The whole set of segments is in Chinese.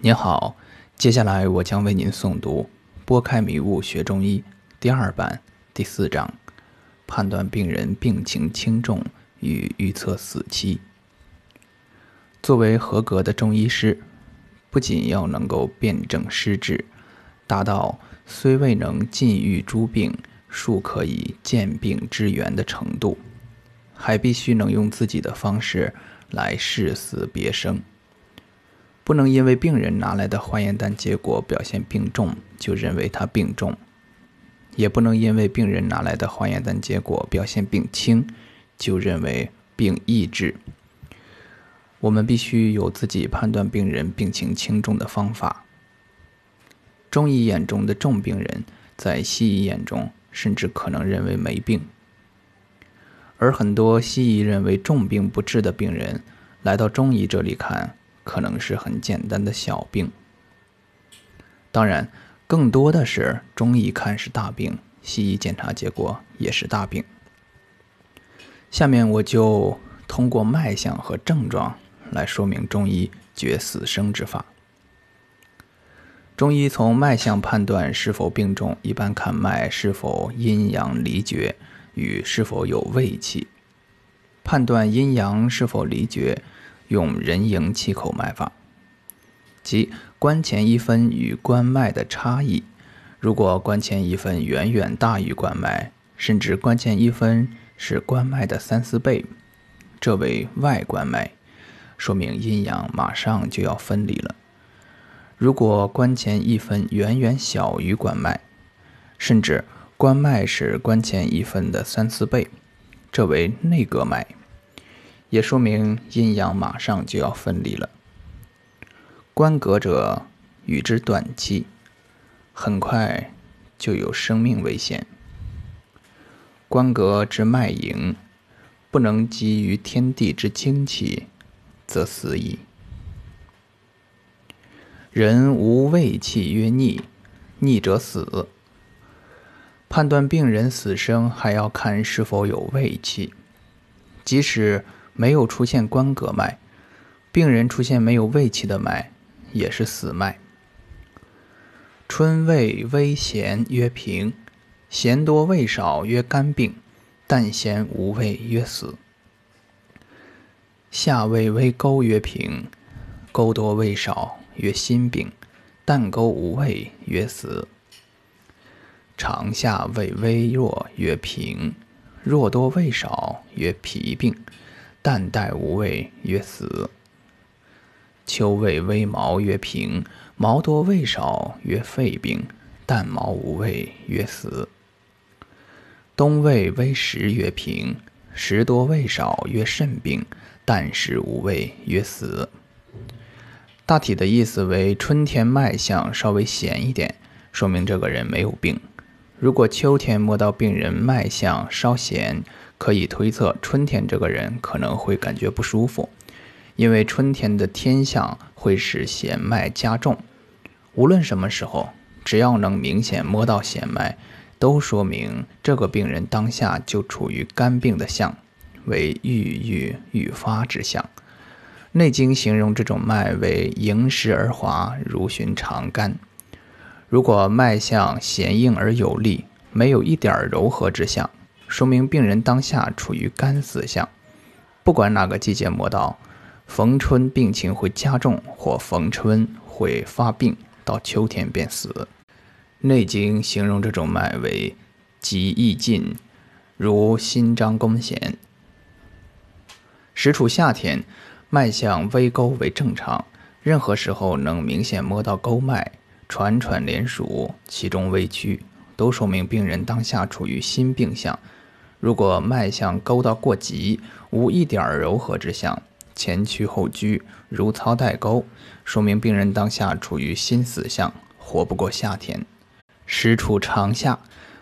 您好，接下来我将为您诵读《拨开迷雾学中医》第二版第四章：判断病人病情轻重与预测死期。作为合格的中医师，不仅要能够辨证施治，达到虽未能尽愈诸病，庶可以见病知源的程度，还必须能用自己的方式来视死别生。不能因为病人拿来的化验单结果表现病重，就认为他病重；也不能因为病人拿来的化验单结果表现病轻，就认为病易治。我们必须有自己判断病人病情轻重的方法。中医眼中的重病人，在西医眼中甚至可能认为没病，而很多西医认为重病不治的病人，来到中医这里看。可能是很简单的小病，当然，更多的是中医看是大病，西医检查结果也是大病。下面我就通过脉象和症状来说明中医决死生之法。中医从脉象判断是否病重，一般看脉是否阴阳离绝与是否有胃气，判断阴阳是否离绝。用人迎气口脉法，即关前一分与关脉的差异。如果关前一分远远大于关脉，甚至关前一分是关脉的三四倍，这为外关脉，说明阴阳马上就要分离了。如果关前一分远远小于关脉，甚至关脉是关前一分的三四倍，这为内隔脉。也说明阴阳马上就要分离了。关格者与之短期，很快就有生命危险。关格之脉盈，不能基于天地之精气，则死矣。人无胃气曰逆，逆者死。判断病人死生，还要看是否有胃气，即使。没有出现关格脉，病人出现没有胃气的脉，也是死脉。春胃微咸曰平，咸多胃少曰肝病，淡咸无味曰死。夏胃微沟曰平，沟多胃少曰心病，淡沟无味曰死。长夏胃微弱曰平，弱多胃少曰脾病。淡带无味，曰死。秋味微毛，曰平；毛多味少，曰肺病；淡毛无味，曰死。冬味微实，曰平；食多味少，曰肾病；淡食无味，曰死。大体的意思为：春天脉象稍微咸一点，说明这个人没有病；如果秋天摸到病人脉象稍咸，可以推测，春天这个人可能会感觉不舒服，因为春天的天象会使弦脉加重。无论什么时候，只要能明显摸到弦脉，都说明这个病人当下就处于肝病的象，为郁郁欲发之象。《内经》形容这种脉为盈实而滑，如寻常肝。如果脉象弦硬而有力，没有一点柔和之象。说明病人当下处于肝死象，不管哪个季节摸到，逢春病情会加重，或逢春会发病，到秋天便死。《内经》形容这种脉为急易尽，如心张弓弦。时处夏天，脉象微勾为正常，任何时候能明显摸到沟脉，喘喘连数，其中微曲，都说明病人当下处于心病象。如果脉象勾到过急，无一点柔和之象，前屈后拘，如操带钩，说明病人当下处于心死象，活不过夏天。时处长夏，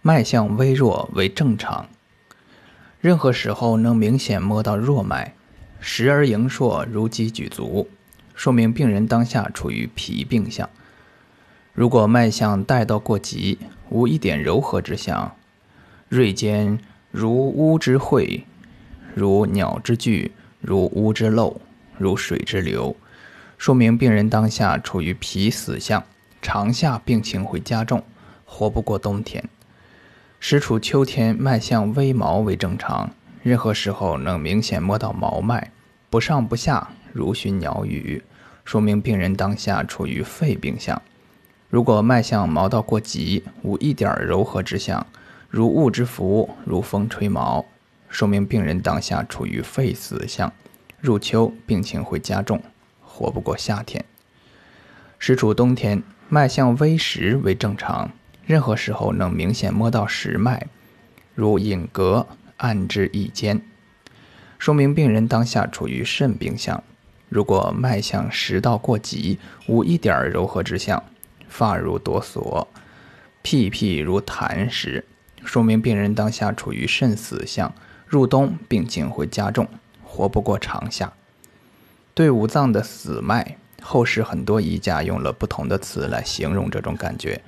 脉象微弱为正常。任何时候能明显摸到弱脉，时而盈硕如鸡举足，说明病人当下处于脾病象。如果脉象带到过急，无一点柔和之象，锐尖。如乌之会，如鸟之聚，如乌之漏，如水之流，说明病人当下处于脾死相，长夏病情会加重，活不过冬天。时处秋天，脉象微毛为正常，任何时候能明显摸到毛脉，不上不下，如寻鸟语，说明病人当下处于肺病相。如果脉象毛到过急，无一点柔和之象，如雾之浮，如风吹毛，说明病人当下处于肺死相。入秋病情会加重，活不过夏天。时处冬天，脉象微实为正常，任何时候能明显摸到实脉，如隐隔按之一间，说明病人当下处于肾病相。如果脉象实到过急，无一点柔和之象。发如哆嗦，屁屁如痰时，说明病人当下处于肾死相。入冬病情会加重，活不过长夏。对五脏的死脉，后世很多医家用了不同的词来形容这种感觉，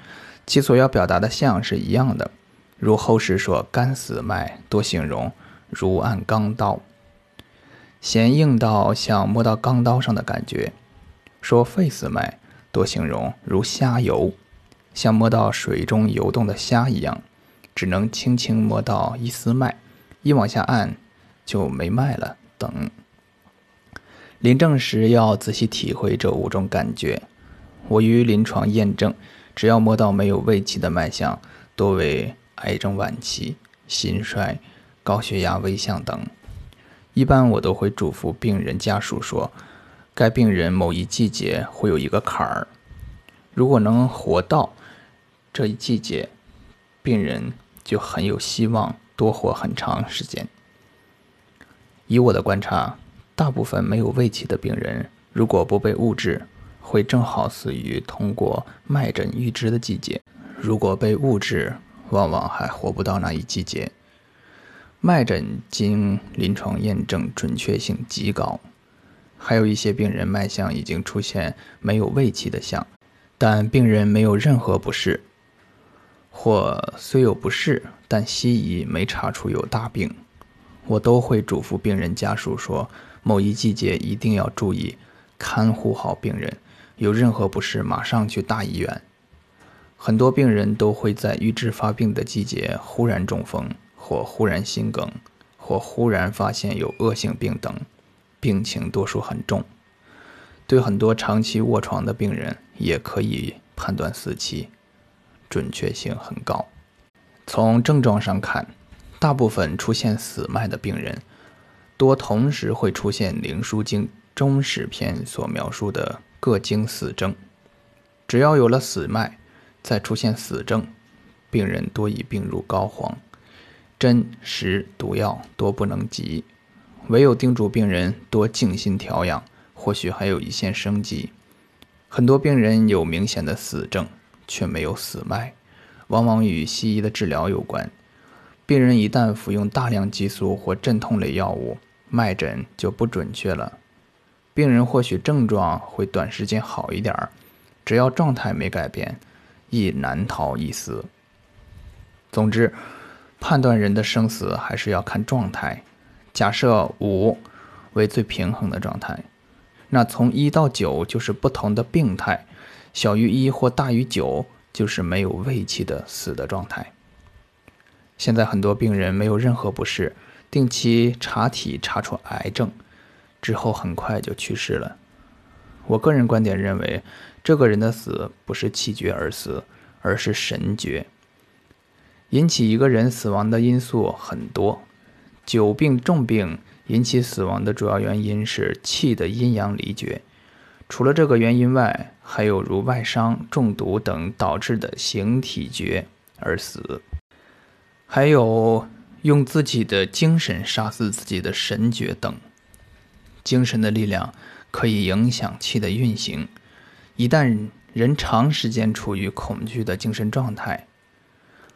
其所要表达的象是一样的。如后世说肝死脉，多形容如按钢刀，弦硬到像摸到钢刀上的感觉。说肺死脉。多形容如虾游，像摸到水中游动的虾一样，只能轻轻摸到一丝脉，一往下按就没脉了。等临证时要仔细体会这五种感觉。我于临床验证，只要摸到没有胃气的脉象，多为癌症晚期、心衰、高血压危象等。一般我都会嘱咐病人家属说。该病人某一季节会有一个坎儿，如果能活到这一季节，病人就很有希望多活很长时间。以我的观察，大部分没有胃气的病人，如果不被误治，会正好死于通过脉诊预知的季节；如果被误治，往往还活不到那一季节。脉诊经临床验证，准确性极高。还有一些病人脉象已经出现没有胃气的象，但病人没有任何不适，或虽有不适，但西医没查出有大病，我都会嘱咐病人家属说：某一季节一定要注意看护好病人，有任何不适马上去大医院。很多病人都会在预知发病的季节忽然中风，或忽然心梗，或忽然发现有恶性病等。病情多数很重，对很多长期卧床的病人也可以判断死期，准确性很高。从症状上看，大部分出现死脉的病人，多同时会出现《灵枢经·中史篇》所描述的各经死症。只要有了死脉，再出现死症，病人多已病入膏肓，针食毒药多不能及。唯有叮嘱病人多静心调养，或许还有一线生机。很多病人有明显的死症，却没有死脉，往往与西医的治疗有关。病人一旦服用大量激素或镇痛类药物，脉诊就不准确了。病人或许症状会短时间好一点儿，只要状态没改变，亦难逃一死。总之，判断人的生死还是要看状态。假设五为最平衡的状态，那从一到九就是不同的病态，小于一或大于九就是没有胃气的死的状态。现在很多病人没有任何不适，定期查体查出癌症，之后很快就去世了。我个人观点认为，这个人的死不是气绝而死，而是神绝。引起一个人死亡的因素很多。久病重病引起死亡的主要原因是气的阴阳离绝。除了这个原因外，还有如外伤、中毒等导致的形体绝而死，还有用自己的精神杀死自己的神绝等。精神的力量可以影响气的运行。一旦人长时间处于恐惧的精神状态，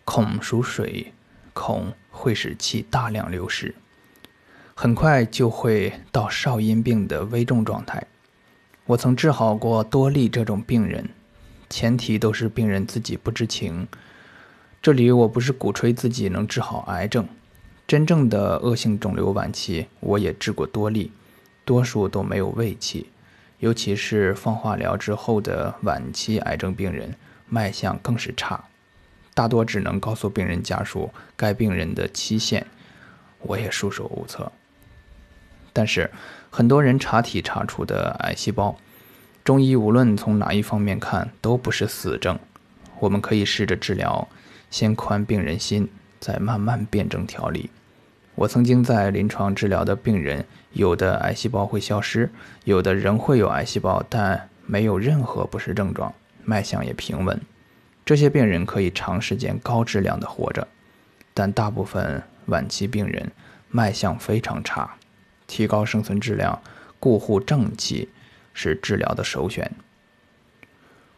恐属水。恐会使气大量流失，很快就会到少阴病的危重状态。我曾治好过多例这种病人，前提都是病人自己不知情。这里我不是鼓吹自己能治好癌症，真正的恶性肿瘤晚期我也治过多例，多数都没有胃气，尤其是放化疗之后的晚期癌症病人，脉象更是差，大多只能告诉病人家属该病人的期限，我也束手无策。但是，很多人查体查出的癌细胞，中医无论从哪一方面看都不是死症，我们可以试着治疗，先宽病人心，再慢慢辩证调理。我曾经在临床治疗的病人，有的癌细胞会消失，有的仍会有癌细胞，但没有任何不适症状，脉象也平稳。这些病人可以长时间高质量的活着，但大部分晚期病人脉象非常差，提高生存质量、固护正气是治疗的首选。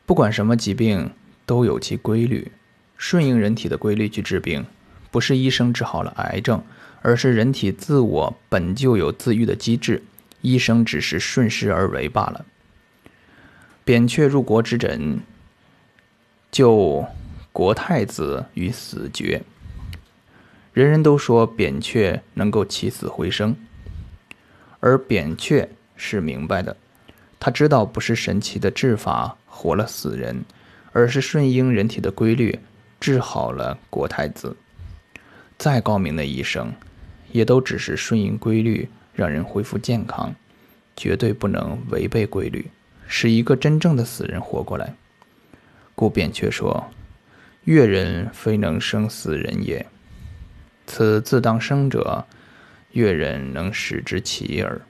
不管什么疾病都有其规律，顺应人体的规律去治病，不是医生治好了癌症。而是人体自我本就有自愈的机制，医生只是顺势而为罢了。扁鹊入国之诊，救国太子于死绝。人人都说扁鹊能够起死回生，而扁鹊是明白的，他知道不是神奇的治法活了死人，而是顺应人体的规律治好了国太子。再高明的医生。也都只是顺应规律，让人恢复健康，绝对不能违背规律，使一个真正的死人活过来。故扁鹊说：“越人非能生死人也，此自当生者，越人能使之起耳。”